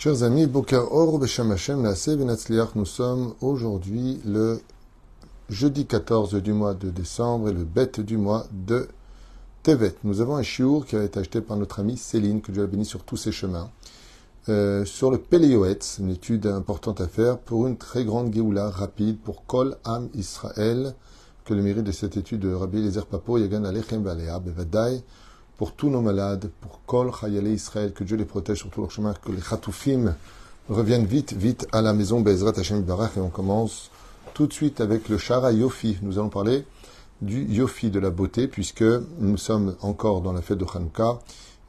Chers amis, nous sommes aujourd'hui le jeudi 14 du mois de décembre et le bête du mois de Tevet. Nous avons un chiour qui a été acheté par notre amie Céline, que Dieu a béni sur tous ses chemins, euh, sur le Péléoetz, une étude importante à faire pour une très grande Géoula rapide pour Kol Am Israël, que le mérite de cette étude de Rabbi Eliezer Papo, Yagan Alechem Balea, Bevadai, pour tous nos malades, pour Kol Chayale Israël, que Dieu les protège sur tout leur chemin, que les Khatoufim reviennent vite, vite à la maison Bezrat Hashem Barach, et on commence tout de suite avec le Shara Yofi. Nous allons parler du Yofi de la beauté, puisque nous sommes encore dans la fête de Hanouka,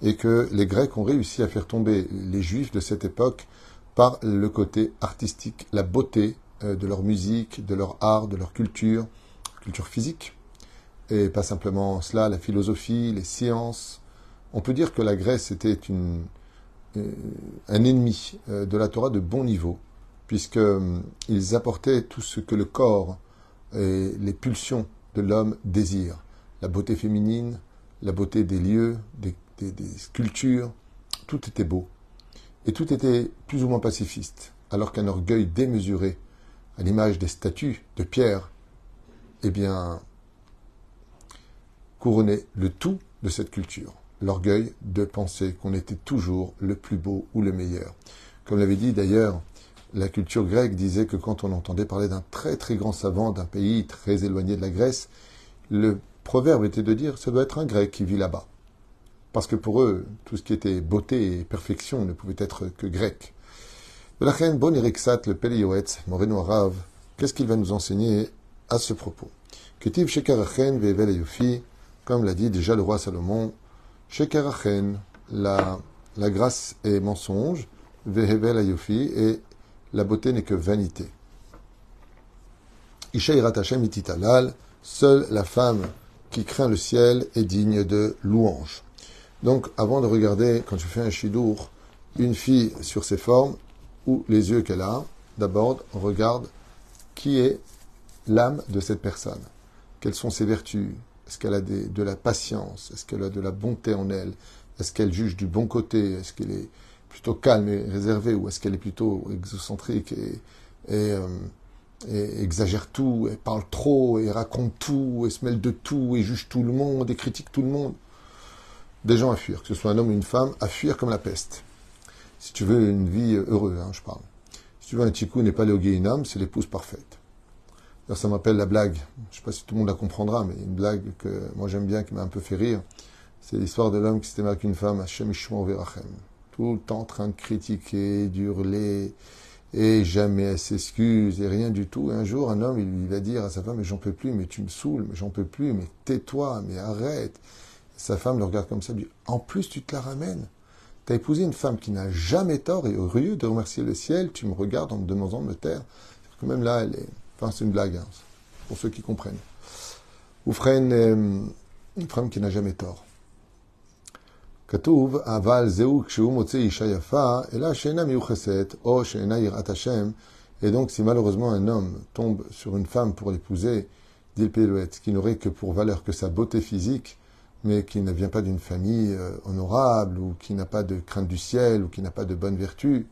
et que les Grecs ont réussi à faire tomber les Juifs de cette époque par le côté artistique, la beauté euh, de leur musique, de leur art, de leur culture, culture physique, et pas simplement cela, la philosophie, les sciences. On peut dire que la Grèce était une, euh, un ennemi euh, de la Torah de bon niveau, puisqu'ils euh, apportaient tout ce que le corps et les pulsions de l'homme désirent. La beauté féminine, la beauté des lieux, des, des sculptures, tout était beau. Et tout était plus ou moins pacifiste, alors qu'un orgueil démesuré, à l'image des statues de pierre, eh bien, couronnait le tout de cette culture, l'orgueil de penser qu'on était toujours le plus beau ou le meilleur. Comme l'avait dit d'ailleurs, la culture grecque disait que quand on entendait parler d'un très très grand savant d'un pays très éloigné de la Grèce, le proverbe était de dire ce doit être un grec qui vit là-bas. Parce que pour eux, tout ce qui était beauté et perfection ne pouvait être que grec. Le Moreno qu'est-ce qu'il va nous enseigner à ce propos? Comme l'a dit déjà le roi Salomon, Shekarachen, la, la grâce est mensonge, Vehevel Ayofi, et la beauté n'est que vanité. Ishairat Hashem seule la femme qui craint le ciel est digne de louange. Donc, avant de regarder, quand je fais un chidour, une fille sur ses formes ou les yeux qu'elle a, d'abord, on regarde qui est l'âme de cette personne. Quelles sont ses vertus? Est-ce qu'elle a de la patience? Est-ce qu'elle a de la bonté en elle? Est-ce qu'elle juge du bon côté? Est-ce qu'elle est plutôt calme et réservée Ou est-ce qu'elle est plutôt exocentrique et, euh, et, exagère tout, et parle trop, et raconte tout, et se mêle de tout, et juge tout le monde, et critique tout le monde? Des gens à fuir, que ce soit un homme ou une femme, à fuir comme la peste. Si tu veux une vie heureuse, hein, je parle. Si tu veux un tikou n'est pas le c'est l'épouse parfaite ça m'appelle la blague. Je ne sais pas si tout le monde la comprendra, mais une blague que moi j'aime bien, qui m'a un peu fait rire. C'est l'histoire de l'homme qui s'était marié avec une femme, Hashem Verachem. Tout le temps en train de critiquer, d'hurler, et jamais elle s'excuse, et rien du tout. Et un jour, un homme, il va dire à sa femme, mais j'en peux plus, mais tu me saoules, mais j'en peux plus, mais tais-toi, mais arrête. sa femme le regarde comme ça, lui dit, en plus tu te la ramènes. Tu as épousé une femme qui n'a jamais tort, et au lieu de remercier le ciel, tu me regardes en me demandant de me taire. Quand même là, elle est Enfin, c'est une blague, hein, pour ceux qui comprennent. Ou euh, une femme qui n'a jamais tort. כתוב, אבל זהו כשהוא מוצא אישה יפה, אלא שאינה מיוחסת, או שאינה יראת השם, et donc si malheureusement un homme tombe sur une femme pour l'épouser, dit le Pélouette, qui n'aurait que pour valeur que sa beauté physique, mais qui ne vient pas d'une famille euh, honorable, ou qui n'a pas de crainte du ciel, ou qui n'a pas de bonne vertu,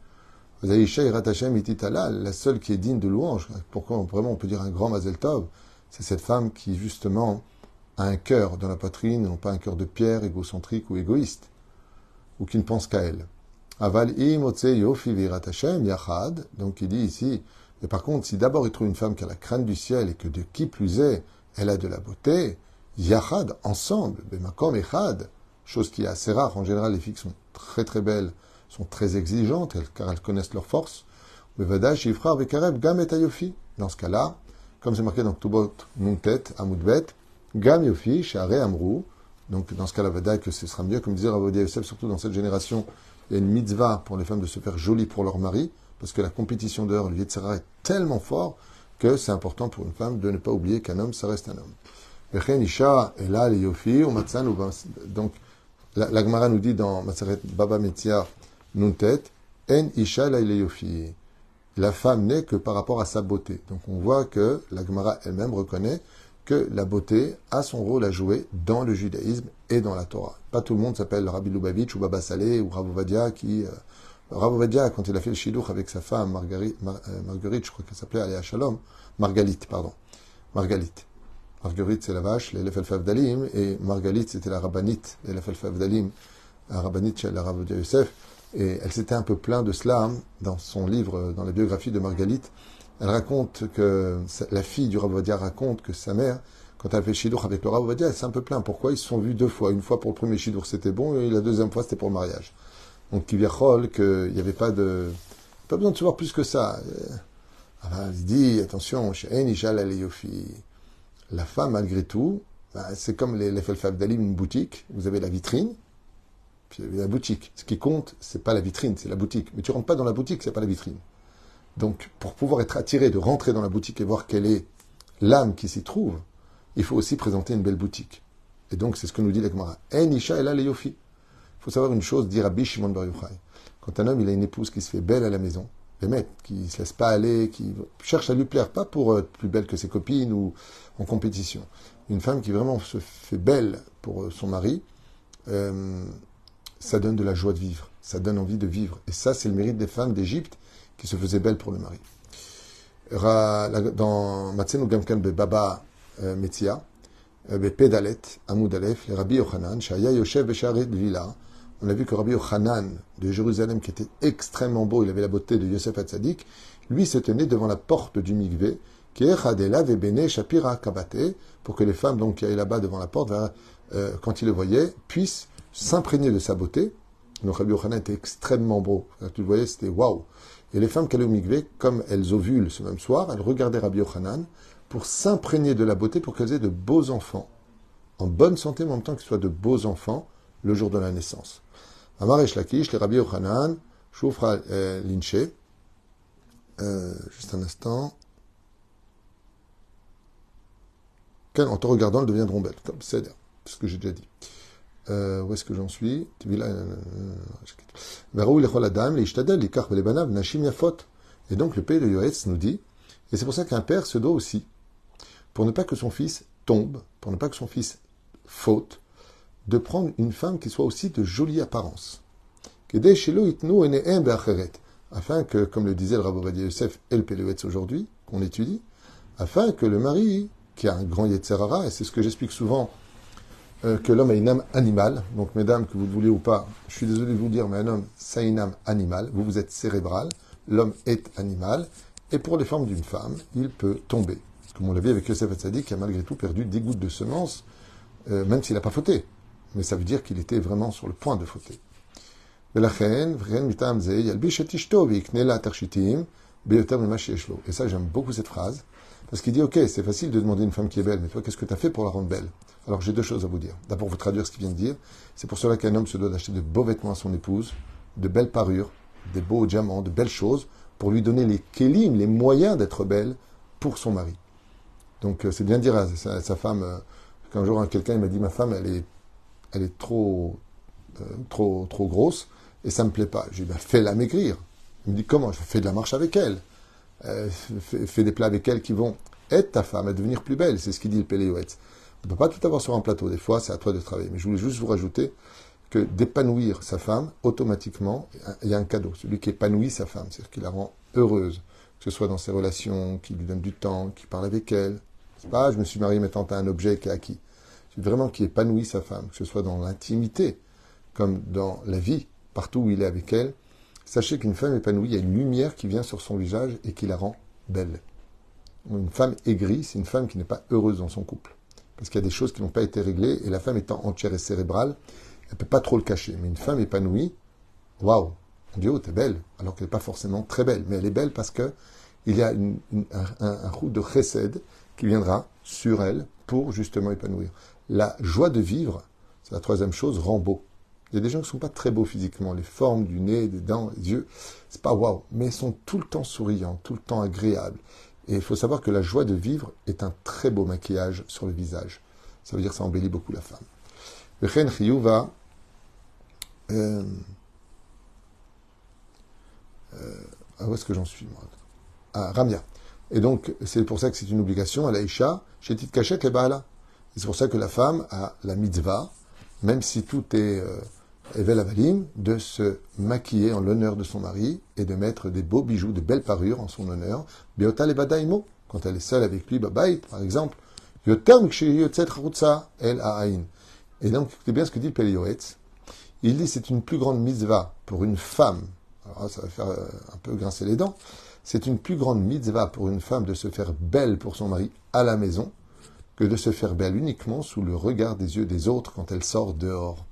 la seule qui est digne de louange, pourquoi vraiment on peut dire un grand Mazel Tov, c'est cette femme qui justement a un cœur dans la poitrine, non pas un cœur de pierre, égocentrique ou égoïste, ou qui ne pense qu'à elle. Aval yachad, donc il dit ici, et par contre, si d'abord il trouve une femme qui a la crainte du ciel et que de qui plus est, elle a de la beauté, yachad, ensemble, bemakom echad, chose qui est assez rare, en général les filles sont très très belles, sont très exigeantes, car elles connaissent leurs forces. Dans ce cas-là, comme c'est marqué dans Ktubot Nuntet, Amoudbet, Gam Yofi, Share Amrou, donc dans ce cas-là, Vada, que ce sera mieux, comme disait Rabbi Yosef, surtout dans cette génération, il y a une mitzvah pour les femmes de se faire jolies pour leur mari, parce que la compétition dehors, le Yetzirah est tellement fort que c'est important pour une femme de ne pas oublier qu'un homme, ça reste un homme. Donc, la, la Gemara nous dit dans Maseret Baba Metzia, Nuntet, En Isha La femme n'est que par rapport à sa beauté. Donc on voit que la Gemara elle-même reconnaît que la beauté a son rôle à jouer dans le judaïsme et dans la Torah. Pas tout le monde s'appelle Rabbi Lubavitch ou Baba Saleh ou Ravovadia qui euh, Rav Ovadia, quand il a fait le shidduch avec sa femme, Marguerite, euh, Marguerite je crois qu'elle s'appelait Aléa Shalom, Margalite, pardon. Margalite. Marguerite, c'est la vache, l'Elef El Dalim, et Margalite, c'était la rabbinite, l'Elef El Dalim, la rabbinite chez la Rav Yosef. Et elle s'était un peu plaint de cela hein, dans son livre, dans la biographie de Margalite. Elle raconte que la fille du Rav raconte que sa mère, quand elle fait Shidour avec le Rav elle s'est un peu plaint. Pourquoi? Ils se sont vus deux fois. Une fois pour le premier Shidour, c'était bon, et la deuxième fois, c'était pour le mariage. Donc, Kiviachol, qu'il n'y avait pas de. Pas besoin de se voir plus que ça. Alors, il dit attention, la femme, malgré tout, bah, c'est comme les, les Dalim, une boutique. Vous avez la vitrine, puis vous avez la boutique. Ce qui compte, c'est pas la vitrine, c'est la boutique. Mais tu rentres pas dans la boutique, c'est pas la vitrine. Donc, pour pouvoir être attiré de rentrer dans la boutique et voir quelle est l'âme qui s'y trouve, il faut aussi présenter une belle boutique. Et donc, c'est ce que nous dit l'Ekmara. En Isha El Il faut savoir une chose, dit Rabbi Shimon Bar. Quand un homme il a une épouse qui se fait belle à la maison, maîtres, qui ne se laisse pas aller, qui cherche à lui plaire, pas pour être plus belle que ses copines ou en compétition. Une femme qui vraiment se fait belle pour euh, son mari, euh, ça donne de la joie de vivre, ça donne envie de vivre. Et ça, c'est le mérite des femmes d'Égypte qui se faisaient belles pour le mari. Dans Matzenu Gamkan Baba euh, Metzia, Pedalet, Amoud Aleph, les Rabbi Yochanan, Shaya Yoshev Besharet Vila, on a vu que Rabbi Yochanan de Jérusalem, qui était extrêmement beau, il avait la beauté de Yosef Hatzadik, lui se tenait devant la porte du Mikvé, qui est Chadela Vebene Shapira Kabate, pour que les femmes donc, qui allaient là-bas devant la porte, euh, quand ils le voyaient, puissent s'imprégner de sa beauté. Donc Rabbi Yochanan était extrêmement beau. tu le voyais, c'était waouh. Et les femmes qui allaient au Mikvé, comme elles ovulent ce même soir, elles regardaient Rabbi Yochanan pour s'imprégner de la beauté, pour qu'elles aient de beaux enfants. En bonne santé, mais en même temps qu'ils soient de beaux enfants le jour de la naissance. Amar Lakish, les Rabbi Yochanan, Choufra euh, Linché. Euh, juste un instant. En te regardant, elles deviendront belles. Comme c'est ce que j'ai déjà dit. Euh, où est-ce que j'en suis Et donc le pays de Yoetz nous dit, et c'est pour ça qu'un père se doit aussi, pour ne pas que son fils tombe, pour ne pas que son fils faute, de prendre une femme qui soit aussi de jolie apparence. Afin que, comme le disait le Rabbi Yosef El Pelewetz aujourd'hui, qu'on étudie, afin que le mari, qui a un grand Yetzerara, et c'est ce que j'explique souvent, euh, que l'homme a une âme animale, donc mesdames, que vous le voulez ou pas, je suis désolé de vous dire, mais un homme, ça a une âme animale, vous, vous êtes cérébral, l'homme est animal, et pour les formes d'une femme, il peut tomber. Comme on l'a vu avec Yosef Hatzadi, qui a malgré tout perdu des gouttes de semences, euh, même s'il n'a pas fauté. Mais ça veut dire qu'il était vraiment sur le point de fauter. Et ça, j'aime beaucoup cette phrase, parce qu'il dit, ok, c'est facile de demander une femme qui est belle, mais toi, qu'est-ce que tu as fait pour la rendre belle? Alors, j'ai deux choses à vous dire. D'abord, vous traduire ce qu'il vient de dire. C'est pour cela qu'un homme se doit d'acheter de beaux vêtements à son épouse, de belles parures, des beaux diamants, de belles choses, pour lui donner les kélim, les moyens d'être belle pour son mari. Donc, euh, c'est bien dire à sa, femme, euh, qu'un jour, quelqu'un m'a dit, ma femme, elle est elle est trop, euh, trop, trop grosse et ça me plaît pas. Je lui dis, ben, fais-la maigrir. Il me dit, comment? Je fais de la marche avec elle. Euh, fais, des plats avec elle qui vont être ta femme, à devenir plus belle. C'est ce qu'il dit le Péléouetz. On ne peut pas tout avoir sur un plateau. Des fois, c'est à toi de travailler. Mais je voulais juste vous rajouter que d'épanouir sa femme, automatiquement, il y a un cadeau. Celui qui épanouit sa femme, c'est-à-dire qui la rend heureuse, que ce soit dans ses relations, qui lui donne du temps, qui parle avec elle. C'est pas, je me suis marié mettant à un objet qui est acquis vraiment qui épanouit sa femme, que ce soit dans l'intimité comme dans la vie, partout où il est avec elle. Sachez qu'une femme épanouie, il y a une lumière qui vient sur son visage et qui la rend belle. Une femme aigrie, c'est une femme qui n'est pas heureuse dans son couple. Parce qu'il y a des choses qui n'ont pas été réglées, et la femme étant entière et cérébrale, elle ne peut pas trop le cacher. Mais une femme épanouie, waouh, on dit, oh, t'es belle, alors qu'elle n'est pas forcément très belle. Mais elle est belle parce que il y a un, un, route de chesed qui viendra sur elle pour justement épanouir. La joie de vivre, c'est la troisième chose, rend beau. Il y a des gens qui ne sont pas très beaux physiquement, les formes du nez, des dents, des yeux, c'est pas waouh, mais ils sont tout le temps souriants, tout le temps agréables. Et il faut savoir que la joie de vivre est un très beau maquillage sur le visage. Ça veut dire que ça embellit beaucoup la femme. va euh, euh, où est-ce que j'en suis, moi? Ah, Ramia. Et donc, c'est pour ça que c'est une obligation à l'Aïcha, chez Tite Cachette, les Baala c'est pour ça que la femme a la mitzvah, même si tout est euh, Evel Avalim, de se maquiller en l'honneur de son mari et de mettre des beaux bijoux, de belles parures en son honneur. Beotal et quand elle est seule avec lui, Babait, par exemple. Yoterm El Aïn. Et donc, écoutez bien ce que dit Pelioretz. Il dit c'est une plus grande mitzvah pour une femme. Ça va faire euh, un peu grincer les dents. C'est une plus grande mitzvah pour une femme de se faire belle pour son mari à la maison que de se faire belle uniquement sous le regard des yeux des autres quand elle sort dehors.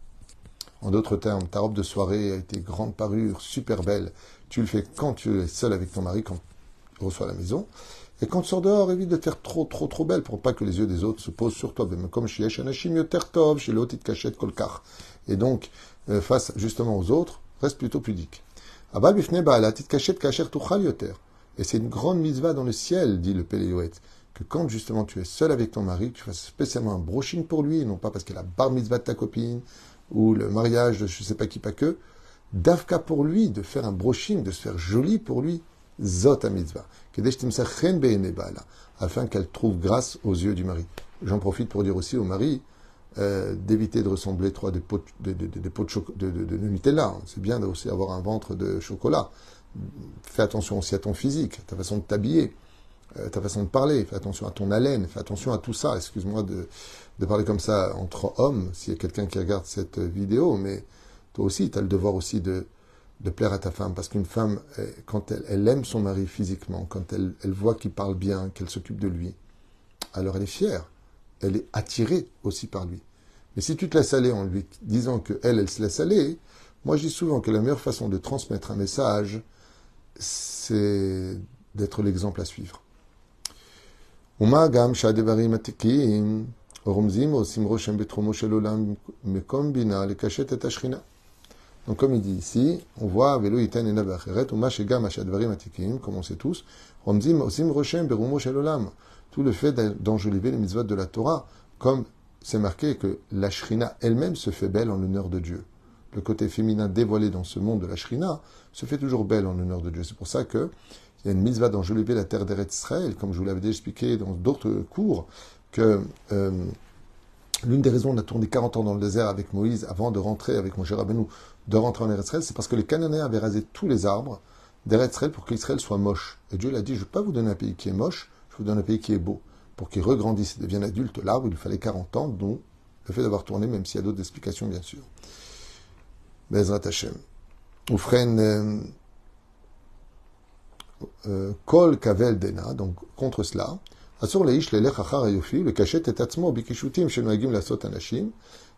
En d'autres termes, ta robe de soirée a été grande parure, super belle. Tu le fais quand tu es seul avec ton mari, quand tu reçois la maison. Et quand tu sors dehors, évite de te faire trop, trop, trop belle pour pas que les yeux des autres se posent sur toi. Même comme chez Anashim Yotertov, chez l'autre, cachette kolkar. Et donc, euh, face justement aux autres, reste plutôt pudique. Et c'est une grande mitzvah dans le ciel, dit le Péléouet, que quand justement tu es seul avec ton mari, tu fasses spécialement un brushing pour lui, non pas parce qu'elle a bar mitzvah de ta copine, ou le mariage de je sais pas qui, pas que, d'Afka pour lui, de faire un brushing, de se faire joli pour lui, zot mitzvah, afin qu'elle trouve grâce aux yeux du mari. J'en profite pour dire aussi au mari euh, d'éviter de ressembler trop des pots de, de, de, de, Nutella. C'est bien aussi un ventre de chocolat. Fais attention aussi à ton physique, à ta façon de t'habiller, ta façon de parler. Fais attention à ton haleine. Fais attention à tout ça. Excuse-moi de, de parler comme ça entre hommes, s'il y a quelqu'un qui regarde cette vidéo, mais toi aussi, tu as le devoir aussi de, de plaire à ta femme, parce qu'une femme, euh, quand elle, elle, aime son mari physiquement, quand elle, elle voit qu'il parle bien, qu'elle s'occupe de lui, alors elle est fière, elle est attirée aussi par lui. Mais si tu te laisses aller en lui disant que elle, elle se laisse aller, moi je dis souvent que la meilleure façon de transmettre un message, c'est d'être l'exemple à suivre. Donc, comme il dit ici, on voit, Velo iten ena bacheret, ou mashega mashadvarim atikim, comme on sait tous, Romzim osim roshem berumo shelolam. Tout le fait d'enjoliver les mitzvot de la Torah, comme c'est marqué que la shrina elle-même se fait belle en l'honneur de Dieu. Le côté féminin dévoilé dans ce monde de la shrina se fait toujours belle en l'honneur de Dieu. C'est pour ça que il y a une mitzvah d'enjoliver la terre d'Eretz Israël, comme je vous l'avais déjà expliqué dans d'autres cours, que euh, l'une des raisons, on a tourné 40 ans dans le désert avec Moïse avant de rentrer avec Moshe Rabbeinu, de rentrer en Eretz c'est parce que les Cananéens avaient rasé tous les arbres d'Eretz pour qu'Israël soit moche. Et Dieu l'a dit, je ne vais pas vous donner un pays qui est moche, je vous donne un pays qui est beau. Pour qu'il regrandisse et devienne adulte, l'arbre, il lui fallait 40 ans, dont le fait d'avoir tourné, même s'il y a d'autres explications, bien sûr. Bezrat Hashem. Euh, Kol Kavel Dena, donc contre cela, Asur Leish Lelech Achar le cachet et Atzmo Bikishutim Shenoagim Lasot Anashim,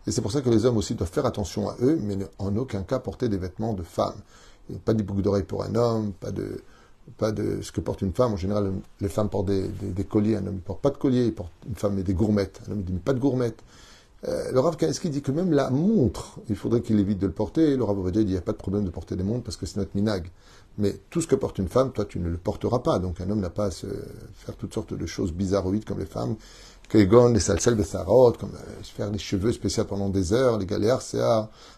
et c'est pour ça que les hommes aussi doivent faire attention à eux, mais en aucun cas porter des vêtements de femmes. Pas des boucles d'oreilles pour un homme, pas de, pas de ce que porte une femme. En général, les femmes portent des, colliers, un homme ne porte pas de collier, une femme met des gourmettes, un homme dit pas de gourmettes. Euh, le Rav Kaneski dit que même la montre, il faudrait qu'il évite de le porter. Le Rav Ovadia dit qu'il n'y a pas de problème de porter des montres parce que c'est notre minag. Mais tout ce que porte une femme, toi, tu ne le porteras pas. Donc un homme n'a pas à se faire toutes sortes de choses bizarroïdes comme les femmes. Kegon, les salsel besarot, comme euh, faire les cheveux spéciaux pendant des heures, les galéares, c'est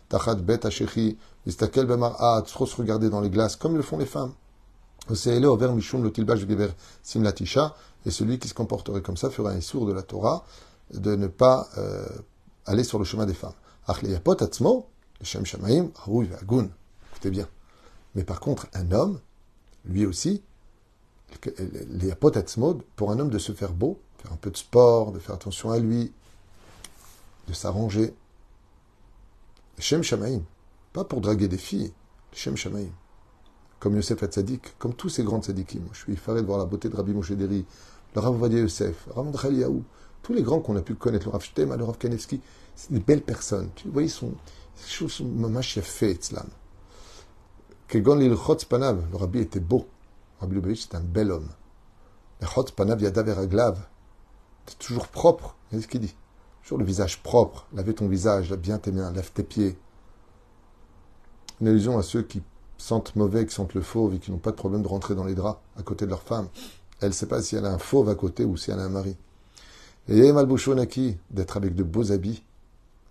tachat bet achechi, istakel bemar'at, trop se regarder dans les glaces, comme le font les femmes. Et celui qui se comporterait comme ça fera un sourd de la Torah de ne pas euh, aller sur le chemin des femmes. Écoutez bien. Mais par contre, un homme, lui aussi, pour un homme de se faire beau, faire un peu de sport, de faire attention à lui, de s'arranger. Shem Shamaim, pas pour draguer des filles, Shem Shamaim comme Yosef Hatzadik, comme tous ces grands tzadikim. Je suis effaré de voir la beauté de Rabbi Moshe Deri, le Rav Vadia Yosef, Rav tous les grands qu'on a pu connaître, le Rav Shtem, le Rav Kanevski, c'est des belles personnes. Tu vois, ils sont, ces choses sont mamash fait, tzlam. Kegon lil chotz panav, le Rabbi était beau. Rabbi Lubavitch, c'est un bel homme. Le chotz panav yadav eraglav, c'est toujours propre. C'est ce qu'il dit? Toujours le visage propre. Lavez ton visage, lave bien tes mains, lave tes pieds. Une allusion à ceux qui sentent mauvais, qui sentent le fauve et qui n'ont pas de problème de rentrer dans les draps à côté de leur femme. Elle ne sait pas si elle a un fauve à côté ou si elle a un mari. Et Malbouchonaki, d'être avec de beaux habits,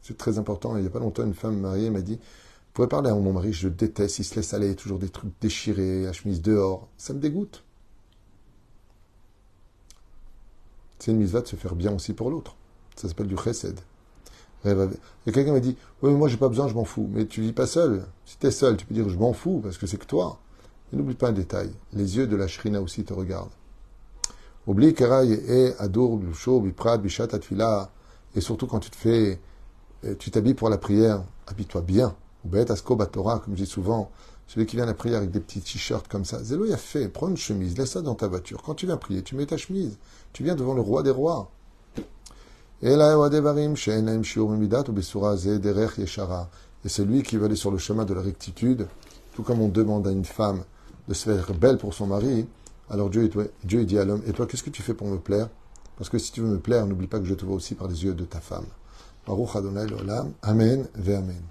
c'est très important. Il n'y a pas longtemps, une femme mariée m'a dit Vous pouvez parler à mon mari, je déteste, il se laisse aller, toujours des trucs déchirés, la chemise dehors. Ça me dégoûte. C'est une mise de se faire bien aussi pour l'autre. Ça s'appelle du chesed. Et quelqu'un m'a dit, oui, mais moi j'ai pas besoin, je m'en fous. Mais tu vis pas seul. Si tu es seul, tu peux dire, je m'en fous, parce que c'est que toi. Et n'oublie pas un détail. Les yeux de la shrina aussi te regardent. Oublie et Adour, Biprat, Bishat, Atfila. Et surtout quand tu te fais, euh, tu t'habilles pour la prière, habille-toi bien. Ou Asko Torah, comme je dis souvent, celui qui vient à la prière avec des petits t-shirts comme ça. Zélo, a fait, prends une chemise, laisse ça dans ta voiture. Quand tu viens prier, tu mets ta chemise. Tu viens devant le roi des rois. Et c'est lui qui veut aller sur le chemin de la rectitude, tout comme on demande à une femme de se faire belle pour son mari, alors Dieu, dit à l'homme, et toi, qu'est-ce que tu fais pour me plaire? Parce que si tu veux me plaire, n'oublie pas que je te vois aussi par les yeux de ta femme. Baruch Adonai Amen ve Amen.